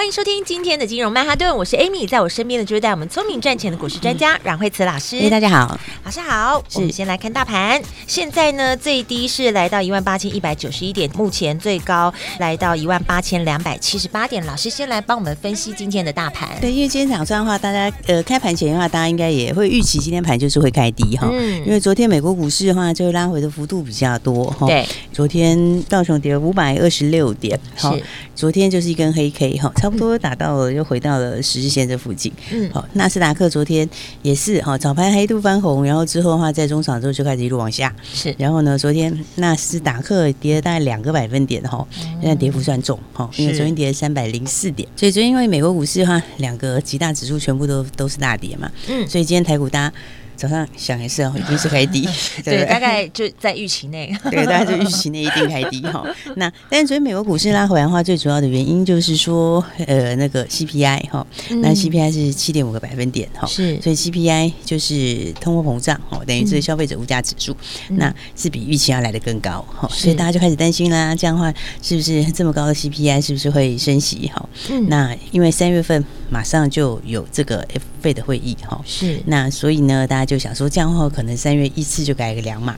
欢迎收听今天的金融曼哈顿，我是 Amy，在我身边的就是带我们聪明赚钱的股市专家阮慧慈老师。哎，大家好，老师好。我们先来看大盘，现在呢最低是来到一万八千一百九十一点，目前最高来到一万八千两百七十八点。老师先来帮我们分析今天的大盘。对，因为今天早上的话，大家呃开盘前的话，大家应该也会预期今天盘就是会开低哈。嗯。因为昨天美国股市的话，就拉回的幅度比较多哈。对。昨天道琼跌了五百二十六点，好。昨天就是一根黑 K 哈，差不多打到了，又回到了十日线这附近。嗯，好，纳斯达克昨天也是哈，早盘还一度翻红，然后之后的话，在中场之后就开始一路往下。是，然后呢，昨天纳斯达克跌了大概两个百分点哈，现在跌幅算重哈，因为昨天跌了三百零四点，所以昨天因为美国股市的话，两个几大指数全部都都是大跌嘛。嗯，所以今天台股大家。早上想也是哦，一定是开低，对，对，大概就在预期内，对，大概就预期内一定开低哈。那但是昨天美国股市拉回来的话，最主要的原因就是说，呃，那个 CPI 哈，那 CPI 是七点五个百分点哈，是，所以 CPI 就是通货膨胀哈，等于是消费者物价指数，那是比预期要来得更高哈，所以大家就开始担心啦，这样的话是不是这么高的 CPI 是不是会升息哈？那因为三月份马上就有这个 FED 的会议哈，是，那所以呢，大家。就想说这样的话，可能三月一次就改个两码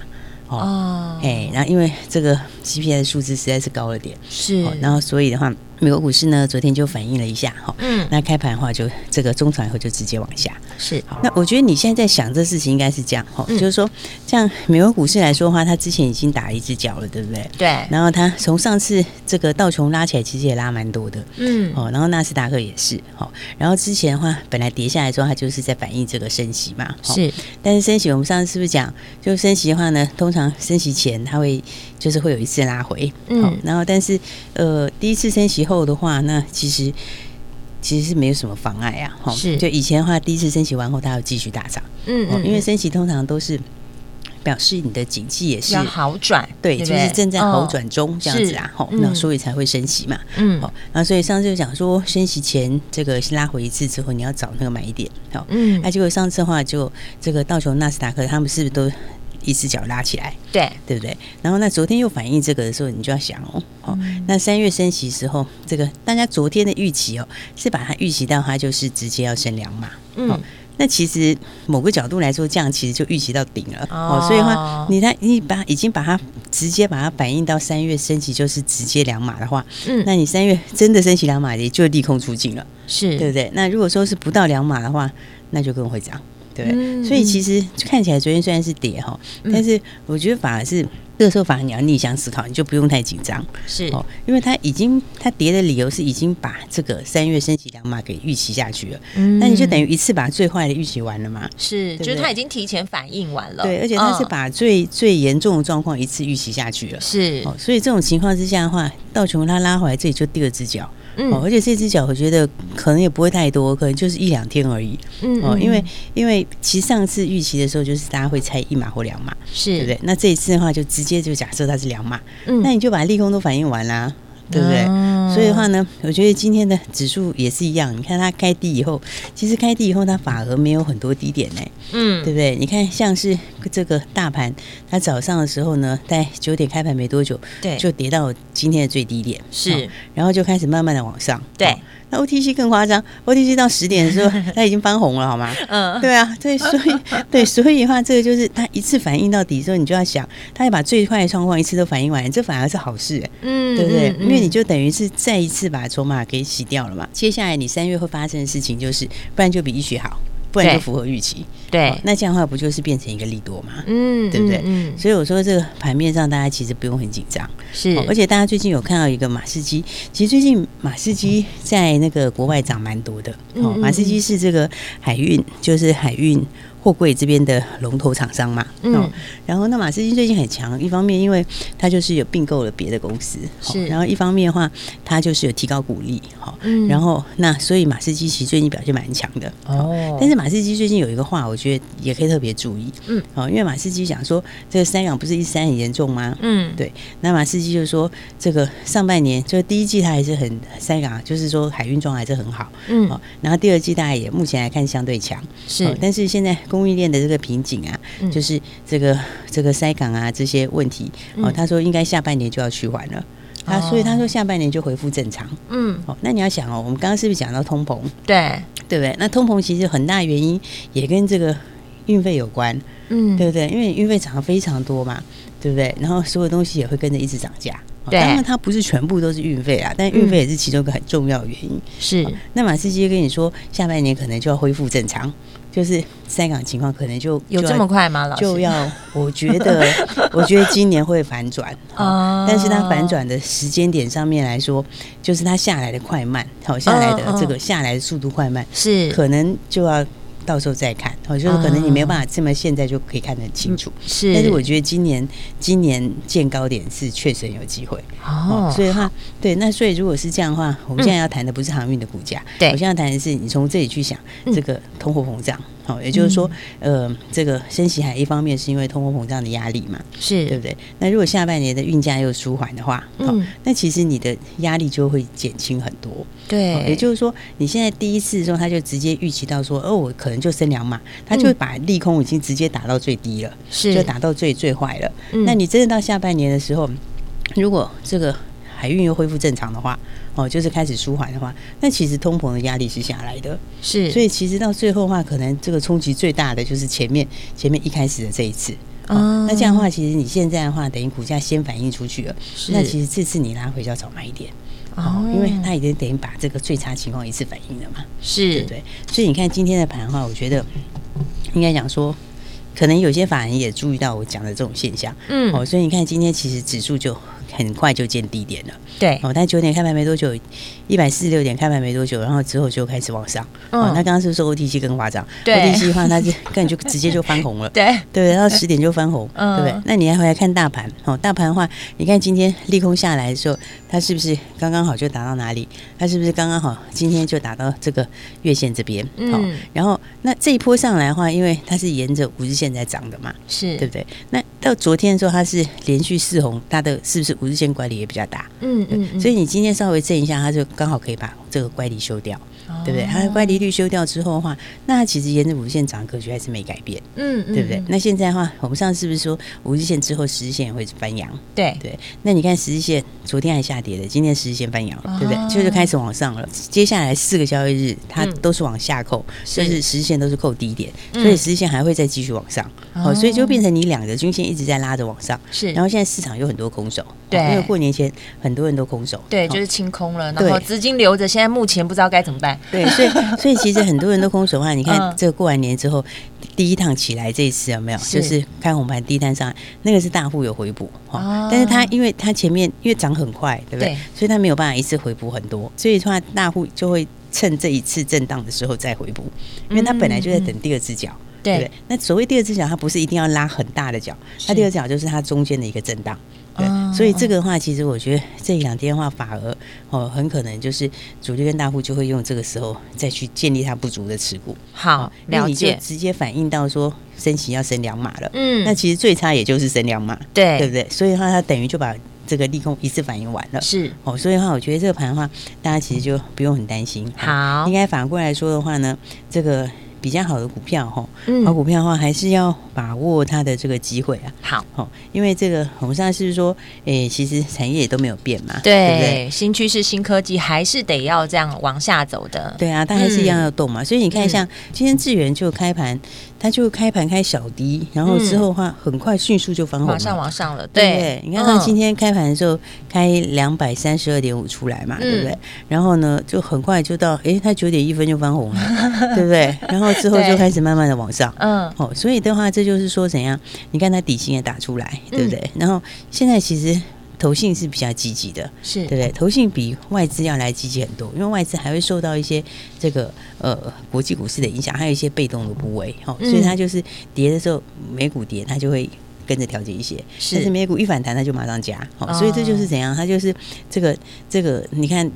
哦，哎，然后因为这个 CPI 的数字实在是高了点，是，然后所以的话。美国股市呢，昨天就反映了一下哈，嗯，那开盘的话就这个中场以后就直接往下，是。那我觉得你现在在想这事情应该是这样哈，就是说，像美国股市来说的话，它之前已经打了一只脚了，对不对？对。然后它从上次这个道琼拉起来，其实也拉蛮多的，嗯，哦，然后纳斯达克也是，哈，然后之前的话本来跌下来之后，它就是在反映这个升息嘛，是。但是升息，我们上次是不是讲，就升息的话呢，通常升息前它会就是会有一次拉回，嗯，然后但是呃第一次升息后。的话，那其实其实是没有什么妨碍啊。哈，是就以前的话，第一次升息完后，它要继续大涨。嗯，嗯，因为升息通常都是表示你的经济也是要好转，对，就是正在好转中这样子啊。好，那所以才会升息嘛。嗯，好，那所以上次就讲说，升息前这个拉回一次之后，你要找那个买点。好，嗯，那结果上次的话，就这个道琼、纳斯达克，他们是不是都？一只脚拉起来，对。对不对？然后那昨天又反映这个的时候，你就要想哦，哦，那三月升息时候，这个大家昨天的预期哦，是把它预期到它就是直接要升两码，嗯，那其实某个角度来说，这样其实就预期到顶了哦，所以的话，你它你把已经把它直接把它反映到三月升息就是直接两码的话，嗯，那你三月真的升息两码，也就利空出尽了，是。对不对？那如果说是不到两码的话，那就更会涨。对，嗯、所以其实看起来昨天虽然是跌哈，嗯、但是我觉得反而是这个时候反而你要逆向思考，你就不用太紧张，是。哦，因为它已经它跌的理由是已经把这个三月升息两码给预期下去了，嗯，那你就等于一次把最坏的预期完了嘛，是，就是它已经提前反应完了，对，而且它是把最、嗯、最严重的状况一次预期下去了，是。哦，所以这种情况之下的话，道琼它拉回来这里就第二只脚。嗯，而且这只脚我觉得可能也不会太多，可能就是一两天而已。嗯，哦，因为因为其实上次预期的时候，就是大家会猜一码或两码，是。对不对？那这一次的话，就直接就假设它是两码，嗯，那你就把利空都反映完啦。对不对？所以的话呢，我觉得今天的指数也是一样。你看它开低以后，其实开低以后它反而没有很多低点呢。嗯，对不对？你看像是这个大盘，它早上的时候呢，在九点开盘没多久，对，就跌到今天的最低点，是，然后就开始慢慢的往上，对。那 OTC 更夸张，OTC 到十点的时候，它已经翻红了，好吗？嗯，对啊，对，所以 对，所以的话，这个就是它一次反应到底之后，你就要想，它要把最坏的状况一次都反应完，这反而是好事，嗯，对不对？因为你就等于是再一次把筹码给洗掉了嘛。接下来你三月会发生的事情就是，不然就比一雪好。不然就符合预期，对、哦，那这样的话不就是变成一个利多嘛？嗯，对不对？嗯，所以我说这个盘面上大家其实不用很紧张，是、哦，而且大家最近有看到一个马士基，其实最近马士基在那个国外涨蛮多的，哦，马士基是这个海运，就是海运。货柜这边的龙头厂商嘛，嗯，然后那马士基最近很强，一方面因为它就是有并购了别的公司，是，然后一方面的话，它就是有提高股利，好，嗯，然后那所以马士基其实最近表现蛮强的，哦，但是马士基最近有一个话，我觉得也可以特别注意，嗯，哦，因为马士基讲说这个三港不是一三很严重吗？嗯，对，那马士基就说这个上半年就是第一季它还是很三港，就是说海运状还是很好，嗯，好，然后第二季大概也目前来看相对强，是，但是现在。供应链的这个瓶颈啊，嗯、就是这个这个塞港啊这些问题哦，他说应该下半年就要去完了，他、嗯、所以他说下半年就恢复正常。嗯，哦，那你要想哦，我们刚刚是不是讲到通膨？对，对不对？那通膨其实很大原因也跟这个运费有关，嗯，对不对？因为运费涨得非常多嘛，对不对？然后所有东西也会跟着一直涨价。当然，它不是全部都是运费啊，但运费也是其中一个很重要的原因。是，那马斯基跟你说，下半年可能就要恢复正常，就是塞港情况可能就有这么快吗？老师就要，我觉得，我觉得今年会反转啊，但是它反转的时间点上面来说，就是它下来的快慢，好下来的这个下来的速度快慢是可能就要。到时候再看，哦，就是可能你没有办法这么现在就可以看得很清楚，是。但是我觉得今年今年见高点是确实有机会。哦，所以的话，对，那所以如果是这样的话，我们现在要谈的不是航运的股价，对，我现在谈的是你从这里去想这个通货膨胀。好，也就是说，呃，这个升息还一方面是因为通货膨胀的压力嘛，是对不对？那如果下半年的运价又舒缓的话，嗯，那其实你的压力就会减轻很多。对，也就是说，你现在第一次的时候，他就直接预期到说，哦，我可能就升两码，他就会把利空已经直接打到最低了，是就打到最最坏了。那你真的到下半年的时候，如果这个海运又恢复正常的话，哦，就是开始舒缓的话，那其实通膨的压力是下来的，是，所以其实到最后的话，可能这个冲击最大的就是前面前面一开始的这一次，哦，哦。那这样的话，其实你现在的话，等于股价先反映出去了，是。那其实这次你拉回就要早买一点，哦，因为它已经等于把这个最差情况一次反映了嘛，是，对不对？所以你看今天的盘的话，我觉得应该讲说，可能有些法人也注意到我讲的这种现象，嗯，哦，所以你看今天其实指数就。很快就见低点了，对。哦，但九点开盘没多久，一百四十六点开盘没多久，然后之后就开始往上。嗯，那刚刚是不是说 OTC 更夸张？对，OTC 的话，它是根本就直接就翻红了。对对，然后十点就翻红，对不对？那你还回来看大盘？哦，大盘的话，你看今天利空下来的时候，它是不是刚刚好就打到哪里？它是不是刚刚好今天就打到这个月线这边？嗯，然后那这一波上来的话，因为它是沿着五日线在涨的嘛，是对不对？那到昨天的时候，它是连续四红，它的是不是五日线管理也比较大？嗯嗯，嗯，所以你今天稍微震一下，它就刚好可以把这个怪力修掉，对不对？它的乖离率修掉之后的话，那它其实沿着五日线涨格局还是没改变，嗯嗯，对不对？那现在的话，我们上次是不是说五日线之后十日线也会翻阳？对对，那你看十日线昨天还下跌的，今天十日线翻阳了，哦、对不对？就是开始往上了。接下来四个交易日，它都是往下扣，就、嗯、是十日线都是扣低点，所以十日线还会再继续往上。哦，所以就变成你两个均线一直在拉着往上，是。然后现在市场有很多空手，对，因为过年前很多人都空手，对，就是清空了，然后资金留着，现在目前不知道该怎么办。对，所以所以其实很多人都空手的话，你看这个过完年之后第一趟起来这一次有没有？就是开红盘第一单上来，那个是大户有回补哈，但是他因为他前面因为涨很快，对不对？所以他没有办法一次回补很多，所以的话大户就会趁这一次震荡的时候再回补，因为他本来就在等第二只脚。对，对，那所谓第二只脚，它不是一定要拉很大的脚，它第二只脚就是它中间的一个震荡。对，哦、所以这个的话，其实我觉得这两天的话，反而哦，很可能就是主力跟大户就会用这个时候再去建立它不足的持股。好，了解，直接反映到说升息要升两码了。嗯，那其实最差也就是升两码，对，对不对？所以的话，它等于就把这个利空一次反应完了。是哦，所以的话，我觉得这个盘的话，大家其实就不用很担心。好，应该反过来说的话呢，这个。比较好的股票哈，好股票的话还是要把握它的这个机会啊。好，好，因为这个我们上次是说，诶，其实产业也都没有变嘛，对，对不对？新趋势、新科技还是得要这样往下走的。对啊，它还是一样要动嘛。所以你看，像今天智源就开盘。它就开盘开小低，然后之后的话很快迅速就翻红了，马上往上了。对，你看它今天开盘的时候开两百三十二点五出来嘛，对不对？然后呢，就很快就到，诶，它九点一分就翻红了，对不对？然后之后就开始慢慢的往上，嗯，哦，所以的话，这就是说怎样？你看它底薪也打出来，对不对？然后现在其实。投信是比较积极的，是对不对？投信比外资要来积极很多，因为外资还会受到一些这个呃国际股市的影响，还有一些被动的部位，哈、哦，所以它就是跌的时候，美股跌，它就会跟着调节一些，是但是美股一反弹，它就马上加，好、哦，所以这就是怎样，它就是这个这个，你看。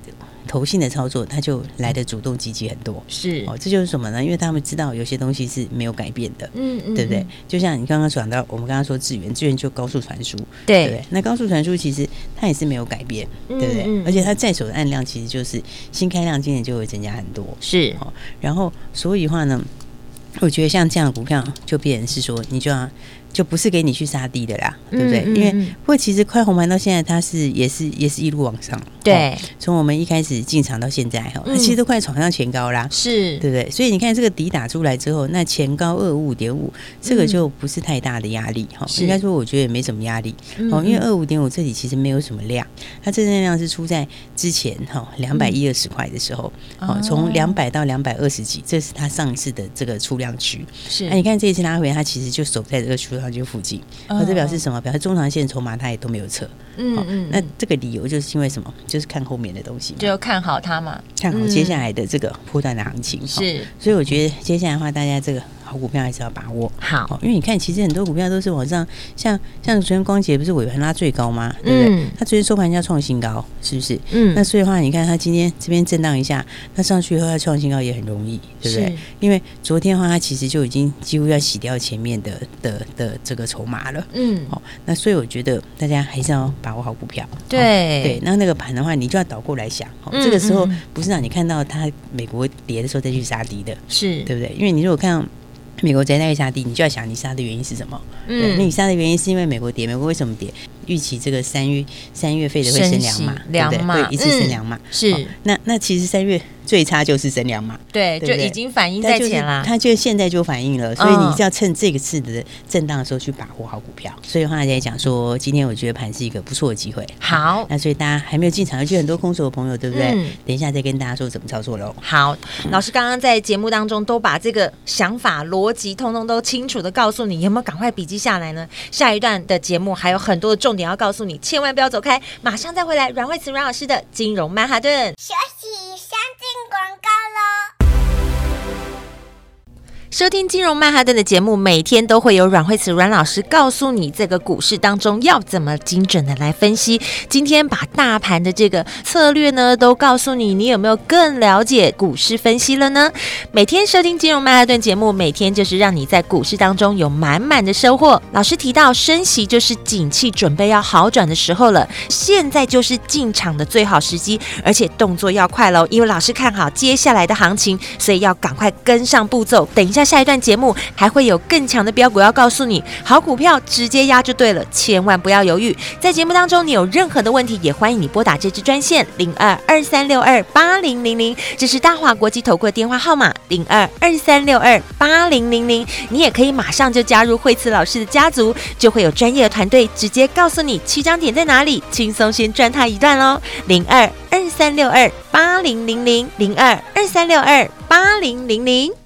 投信的操作，他就来的主动积极很多，是哦，这就是什么呢？因为他们知道有些东西是没有改变的，嗯嗯，对不对？就像你刚刚讲到，我们刚刚说智源，智源就高速传输，对，不对？那高速传输其实它也是没有改变，对不对？嗯嗯，而且它在手的按量其实就是新开量，今年就会增加很多，是哦。然后所以话呢，我觉得像这样的股票，就变成是说，你就要。就不是给你去杀低的啦，对不对？嗯嗯嗯、因为不过其实快红盘到现在，它是也是也是一路往上。对，从我们一开始进场到现在哈，它其实都快闯上前高啦，是对不对？所以你看这个底打出来之后，那前高二五五点五，这个就不是太大的压力哈。应该说我觉得也没什么压力哦，因为二五点五这里其实没有什么量，它真正量是出在之前哈两百一二十块的时候，哦，从两百到两百二十几，这是它上一次的这个出量区。是，那你看这一次拉回，它其实就守在这个出量区附近，那这表示什么？表示中长线筹码它也都没有撤。嗯嗯，那这个理由就是因为什么？就是看后面的东西，就看好它嘛，看好接下来的这个波段的行情。是，所以我觉得接下来的话，大家这个。好股票还是要把握好，因为你看，其实很多股票都是往上，像像昨天光洁不是尾盘拉最高吗？对不对？它昨天收盘价创新高，是不是？嗯，那所以的话，你看它今天这边震荡一下，它上去以后要创新高也很容易，对不对？因为昨天的话，它其实就已经几乎要洗掉前面的的的这个筹码了。嗯，好，那所以我觉得大家还是要把握好股票。对对，那那个盘的话，你就要倒过来想，这个时候不是让你看到它美国跌的时候再去杀低的，是对不对？因为你如果看。美国在那个下跌，你就要想你杀的原因是什么？嗯，那你杀的原因是因为美国跌，美国为什么跌？预期这个三月三月费的会升两码，两码会一次升两码，是。那那其实三月。最差就是升两码，对，就已经反映在前啦。它就现在就反映了，所以你是要趁这个次的震荡的时候去把握好股票。所以的话，大家讲说，今天我觉得盘是一个不错的机会。好，那所以大家还没有进场，而且很多空手的朋友，对不对？等一下再跟大家说怎么操作喽。好，老师刚刚在节目当中都把这个想法逻辑通通都清楚的告诉你，有没有赶快笔记下来呢？下一段的节目还有很多的重点要告诉你，千万不要走开，马上再回来。阮慧慈阮老师的金融曼哈顿。休息三进广告喽。收听金融曼哈顿的节目，每天都会有阮慧慈阮老师告诉你这个股市当中要怎么精准的来分析。今天把大盘的这个策略呢都告诉你，你有没有更了解股市分析了呢？每天收听金融曼哈顿节目，每天就是让你在股市当中有满满的收获。老师提到升息就是景气准备要好转的时候了，现在就是进场的最好时机，而且动作要快喽，因为老师看好接下来的行情，所以要赶快跟上步骤。等一下。下一段节目还会有更强的标股要告诉你，好股票直接压就对了，千万不要犹豫。在节目当中，你有任何的问题，也欢迎你拨打这支专线零二二三六二八零零零，这是大华国际投顾的电话号码零二二三六二八零零零。你也可以马上就加入惠慈老师的家族，就会有专业的团队直接告诉你起涨点在哪里，轻松先赚他一段喽。零二二三六二八零零零零二二三六二八零零零。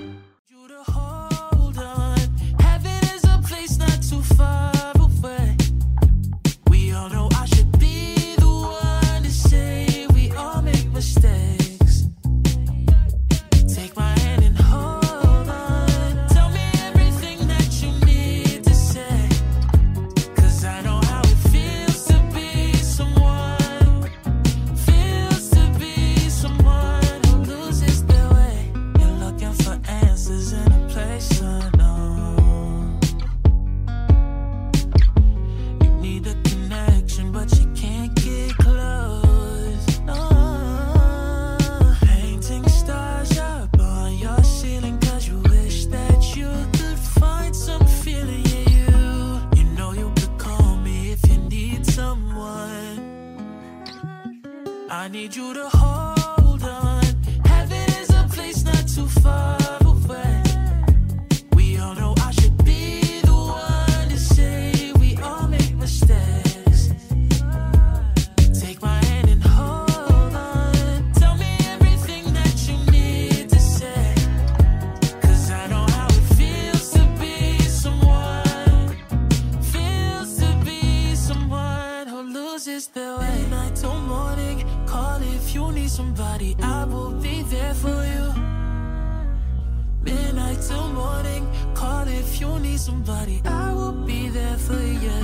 somebody, I will be there for you.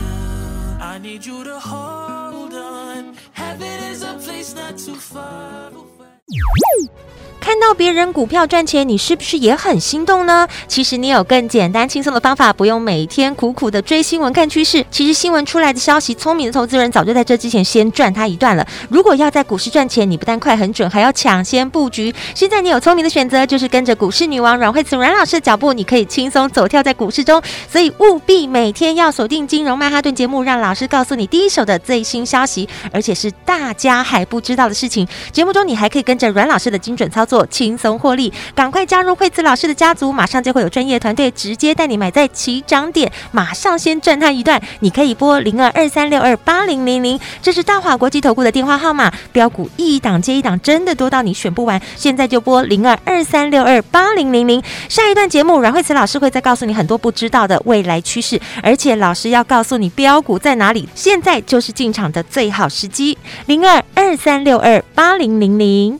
I need you to hold on. Heaven is a place not too far away. 到别人股票赚钱，你是不是也很心动呢？其实你有更简单轻松的方法，不用每天苦苦的追新闻看趋势。其实新闻出来的消息，聪明的投资人早就在这之前先赚它一段了。如果要在股市赚钱，你不但快很准，还要抢先布局。现在你有聪明的选择，就是跟着股市女王阮慧慈阮老师的脚步，你可以轻松走跳在股市中。所以务必每天要锁定金融曼哈顿节目，让老师告诉你第一手的最新消息，而且是大家还不知道的事情。节目中你还可以跟着阮老师的精准操作，轻松获利，赶快加入慧慈老师的家族，马上就会有专业团队直接带你买在起涨点，马上先赚他一段。你可以拨零二二三六二八零零零，这是大华国际投顾的电话号码。标股一档接一档，真的多到你选不完。现在就拨零二二三六二八零零零。下一段节目，阮慧慈老师会再告诉你很多不知道的未来趋势，而且老师要告诉你标股在哪里。现在就是进场的最好时机，零二二三六二八零零零。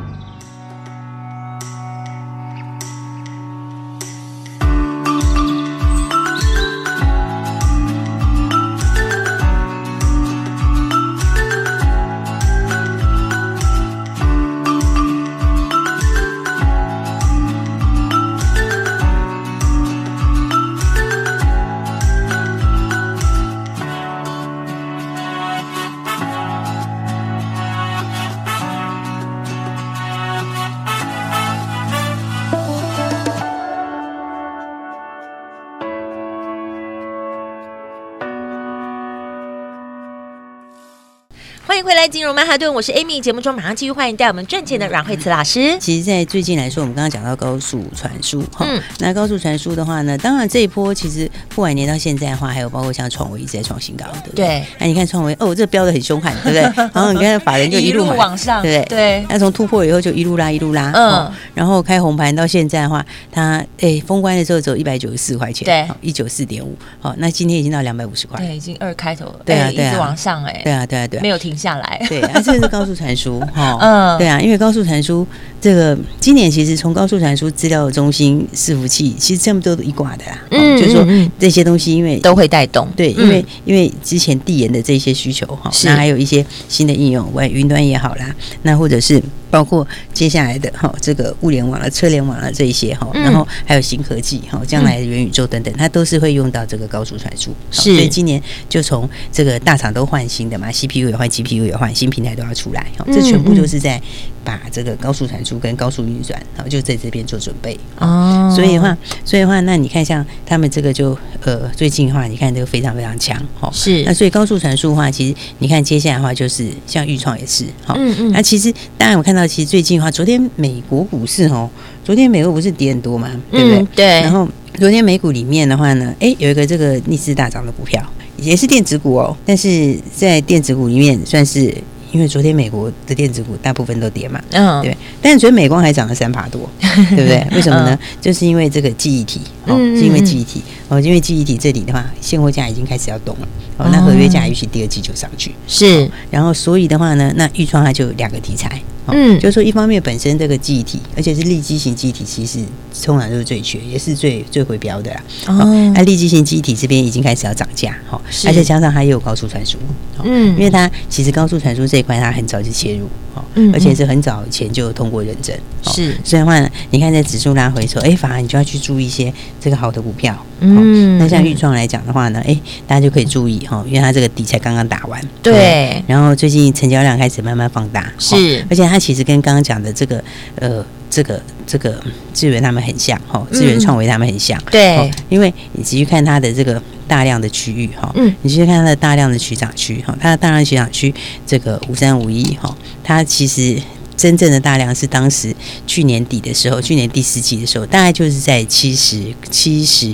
回来金融曼哈顿，我是 Amy。节目中马上继续欢迎带我们赚钱的阮慧慈老师。其实，在最近来说，我们刚刚讲到高速传输哈，嗯，那高速传输的话呢，当然这一波其实过完年到现在的话，还有包括像创维一直在创新高，对不对？对。那你看创维哦，这标的很凶悍，对不对？然后你看法人就一路，往上，对不对？对。那从突破以后就一路拉一路拉，嗯。然后开红盘到现在的话，它哎封关的时候只有一百九十四块钱，对，一九四点五。好，那今天已经到两百五十块，对，已经二开头了，对啊，对啊，一直往上，哎，对啊，对啊，对，没有停下。下来。对，啊，这个是高速传输哈。嗯，对啊，因为高速传输这个今年其实从高速传输资料中心伺服器，其实这么多都一挂的啦。嗯，就是说这些东西因为都会带动。对，因为因为之前递延的这些需求哈，那还有一些新的应用，外云端也好啦，那或者是。包括接下来的哈，这个物联网了、车联网了这一些哈，然后还有新科技哈，将来的元宇宙等等，它都是会用到这个高速传输。是，所以今年就从这个大厂都换新的嘛，CPU 也换，GPU 也换，新平台都要出来哈，这全部就是在把这个高速传输跟高速运转，然后就在这边做准备。哦，所以的话，所以的话，那你看像他们这个就呃最近的话，你看这个非常非常强哈。是，那所以高速传输的话，其实你看接下来的话就是像钰创也是哈。嗯嗯。那其实当然我看到。其实最近的话，昨天美国股市哦，昨天美国不是跌很多嘛，对不对？嗯、对。然后昨天美股里面的话呢，哎，有一个这个逆势大涨的股票，也是电子股哦，但是在电子股里面算是。因为昨天美国的电子股大部分都跌嘛，嗯，对，但是昨天美光还涨了三趴多，对不对？为什么呢？就是因为这个记忆体，哦，是因为记忆体，哦，因为记忆体这里的话，现货价已经开始要动了，哦，那合约价也许第二季就上去，是，然后所以的话呢，那钰创它就有两个题材，嗯，就是说一方面本身这个记忆体，而且是立基型记忆体，其实通常都是最缺，也是最最回标的啦，哦，那立基型记忆体这边已经开始要涨价，哈，而且加上它也有高速传输，嗯，因为它其实高速传输这。块它很早就切入，哦，而且是很早前就通过认证，是。所以的话，你看在指数拉回的时候，哎，反而你就要去注意一些这个好的股票，嗯。那像豫创来讲的话呢，哎，大家就可以注意哈，因为它这个底才刚刚打完，对。然后最近成交量开始慢慢放大，是。而且它其实跟刚刚讲的这个呃，这个这个智源他们很像，哈，智源创维他们很像，对。因为你继续看它的这个。大量的区域哈，嗯，你去看它的大量的区长区哈，它的大量区长区这个五三五一哈，它其实真正的大量是当时去年底的时候，去年第四季的时候，大概就是在七十七十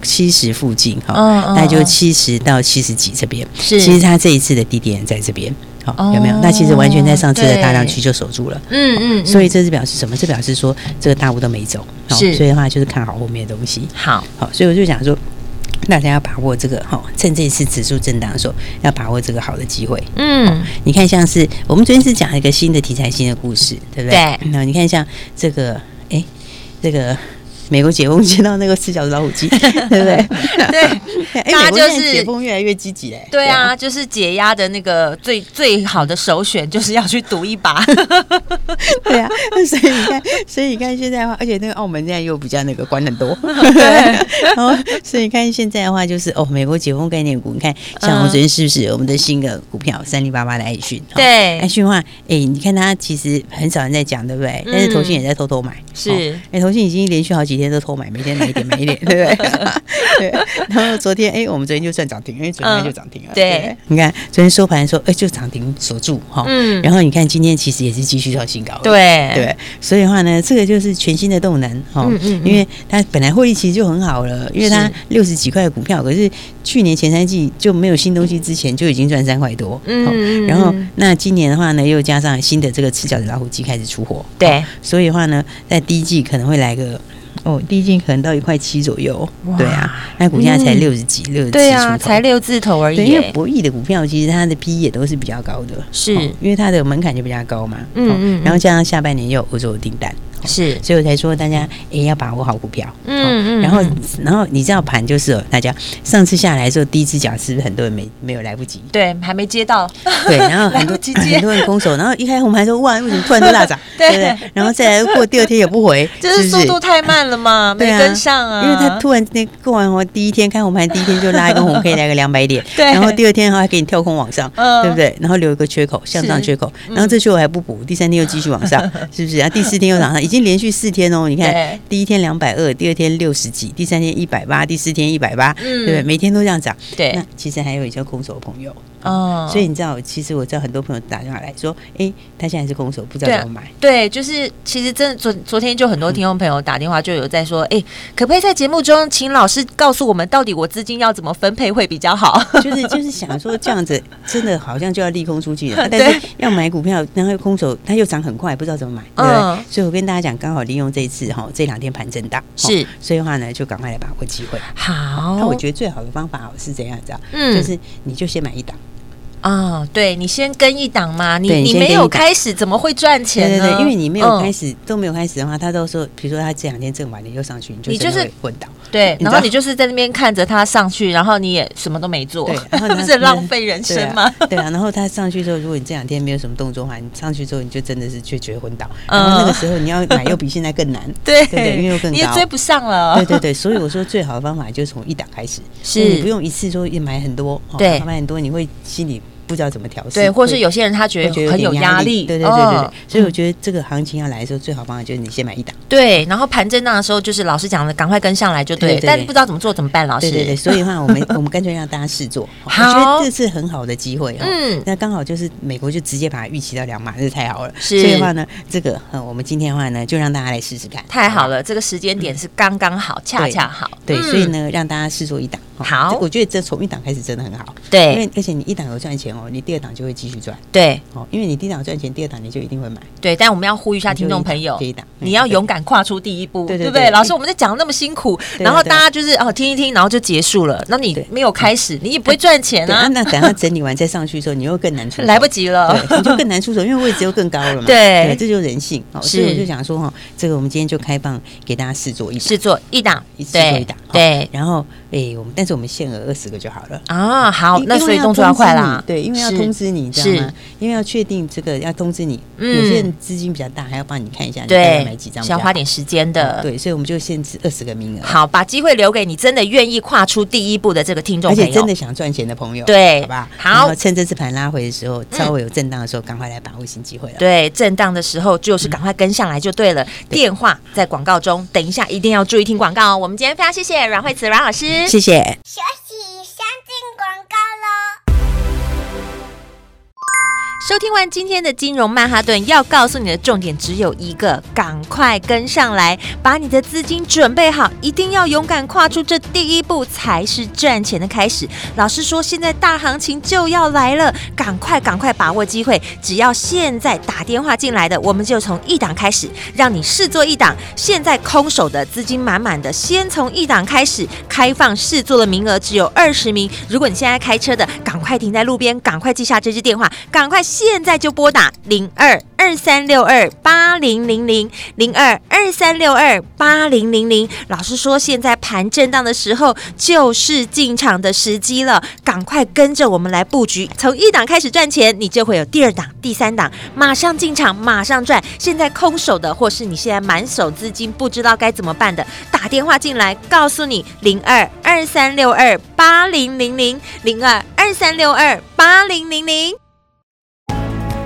七十附近哈，大概就七十到七十几这边。是，其实它这一次的低点在这边，好有没有？那其实完全在上次的大量区就守住了，嗯嗯。所以这是表示什么？这表示说这个大户都没走，是。所以的话就是看好后面的东西。好，好，所以我就想说。大家要把握这个哈，趁这次指数震荡的时候，要把握这个好的机会。嗯，你看，像是我们昨天是讲一个新的题材、新的故事，对不对？对。那你看，像这个，哎，这个。美国解封见到那个四角子老虎机，对不对？对，那就是解封越来越积极哎。对啊，就是解压的那个最最好的首选，就是要去赌一把。对啊，所以你看，所以你看现在的话，而且那个澳门现在又比较那个管很多。对。然后，所以你看现在的话，就是哦，美国解封概念股，你看像我们昨天是不是我们的新的股票三零八八的爱讯？对，爱讯的话，哎，你看它其实很少人在讲，对不对？但是投信也在偷偷买。是。哎，投信已经连续好几。每天都偷买，每天买一点，买一点，对不对？对。然后昨天，哎，我们昨天就算涨停，因为昨天就涨停了。对，你看昨天收盘的时候，哎，就涨停锁住哈。嗯。然后你看今天其实也是继续创新高。对对。所以的话呢，这个就是全新的动能哈。嗯嗯。因为它本来获利其实就很好了，因为它六十几块的股票，可是去年前三季就没有新东西之前就已经赚三块多。嗯。然后那今年的话呢，又加上新的这个赤脚的老虎机开始出货。对。所以的话呢，在第一季可能会来个。哦，第一季可能到一块七左右，哇。对啊，那股价才六十几，六十几，对啊，才六字头而已。因为博弈的股票其实它的 P 也都是比较高的，是、哦、因为它的门槛就比较高嘛。嗯，嗯，嗯，然后加上下半年又有欧洲的订单。是，所以我才说大家也要把握好股票。嗯嗯。然后，然后你知道盘就是大家上次下来的时候，第一只脚是不是很多人没没有来不及？对，还没接到。对，然后 很多很多人空手，然后一开红盘说哇，为什么突然就大涨？对不对？然后再来过第二天也不回，就是速度太慢了嘛，没跟上啊。因为他突然那过完红第一天开红盘，第一天就拉一根红，可以来个两百点。对。然后第二天还给你跳空往上，对不对？然后留一个缺口，向上缺口。然后这缺口还不补，第三天又继续往上，是不是？然后第四天又涨上，已经连续四天哦。你看，第一天两百二，第二天六十几，第三天一百八，第四天一百八，对不对？每天都这样涨。对。那其实还有一些空手的朋友。哦，所以你知道，其实我知道很多朋友打电话来说，哎，他现在是空手，不知道怎么买。对，就是其实真的昨昨天就很多听众朋友打电话就有在说，哎，可不可以在节目中请老师告诉我们，到底我资金要怎么分配会比较好？就是就是想说这样子，真的好像就要利空出去了，但是要买股票，然后空手它又涨很快，不知道怎么买，对不对？所以我跟大家讲，刚好利用这一次哈，这两天盘震荡，是，所以的话呢，就赶快来把握机会。好，那我觉得最好的方法是怎样子，嗯，就是你就先买一档。啊，对你先跟一档嘛，你你没有开始怎么会赚钱呢？对对对，因为你没有开始都没有开始的话，他都说，比如说他这两天挣完，你又上去，你就就是混倒。对，然后你就是在那边看着他上去，然后你也什么都没做，对，然后不是浪费人生吗？对啊，然后他上去之后，如果你这两天没有什么动作的话，你上去之后你就真的是就觉得昏倒，然后那个时候你要买又比现在更难，对对，因为又更高，你也追不上了。对对对，所以我说最好的方法就是从一档开始，是。你不用一次说也买很多，对，买很多你会心里。不知道怎么调试，对，或是有些人他觉得很有压力，对对对对对，所以我觉得这个行情要来的时候，最好方法就是你先买一档，对，然后盘震荡的时候，就是老师讲的，赶快跟上来就对，但不知道怎么做怎么办？老师，对对对，所以的话，我们 我们干脆让大家试做，好，我觉得这是很好的机会，嗯，那刚好就是美国就直接把它预期到两码，这是太好了，是。所以的话呢，这个我们今天的话呢，就让大家来试试看，太好了，这个时间点是刚刚好，恰恰好，对，所以呢，让大家试做一档，好，我觉得这从一档开始真的很好，对，因为而且你一档有赚钱哦，你第二档就会。继续赚，对，哦，因为你第一档赚钱，第二档你就一定会买，对。但我们要呼吁一下听众朋友，第一档你要勇敢跨出第一步，对不对？老师，我们在讲那么辛苦，然后大家就是哦听一听，然后就结束了。那你没有开始，你也不会赚钱啊。那等他整理完再上去的时候，你又更难出手，来不及了，你就更难出手，因为位置又更高了嘛。对，这就是人性。所以我就想说哈，这个我们今天就开放给大家试做一试做一档，试做一档，对。然后哎，我们但是我们限额二十个就好了啊。好，那所以动作要快啦。对，因为要通知你，知道吗？因为要确定这个要通知你，有些人资金比较大，还要帮你看一下，你要买几张，需要花点时间的。对，所以我们就限制二十个名额。好，把机会留给你真的愿意跨出第一步的这个听众朋友，而且真的想赚钱的朋友，对，好吧？好，趁这次盘拉回的时候，稍微有震荡的时候，赶快来把握新机会了。对，震荡的时候就是赶快跟上来就对了。电话在广告中，等一下一定要注意听广告哦。我们今天非常谢谢阮慧慈阮老师，谢谢。收听完今天的金融曼哈顿，要告诉你的重点只有一个：赶快跟上来，把你的资金准备好，一定要勇敢跨出这第一步，才是赚钱的开始。老师说，现在大行情就要来了，赶快赶快把握机会！只要现在打电话进来的，我们就从一档开始，让你试做一档。现在空手的资金满满的，先从一档开始，开放试做的名额只有二十名。如果你现在开车的，赶快停在路边，赶快记下这支电话，赶快。现在就拨打零二二三六二八零零零零二二三六二八零零零。老师说，现在盘震荡的时候就是进场的时机了，赶快跟着我们来布局，从一档开始赚钱，你就会有第二档、第三档，马上进场，马上赚。现在空手的，或是你现在满手资金不知道该怎么办的，打电话进来，告诉你零二二三六二八零零零零二二三六二八零零零。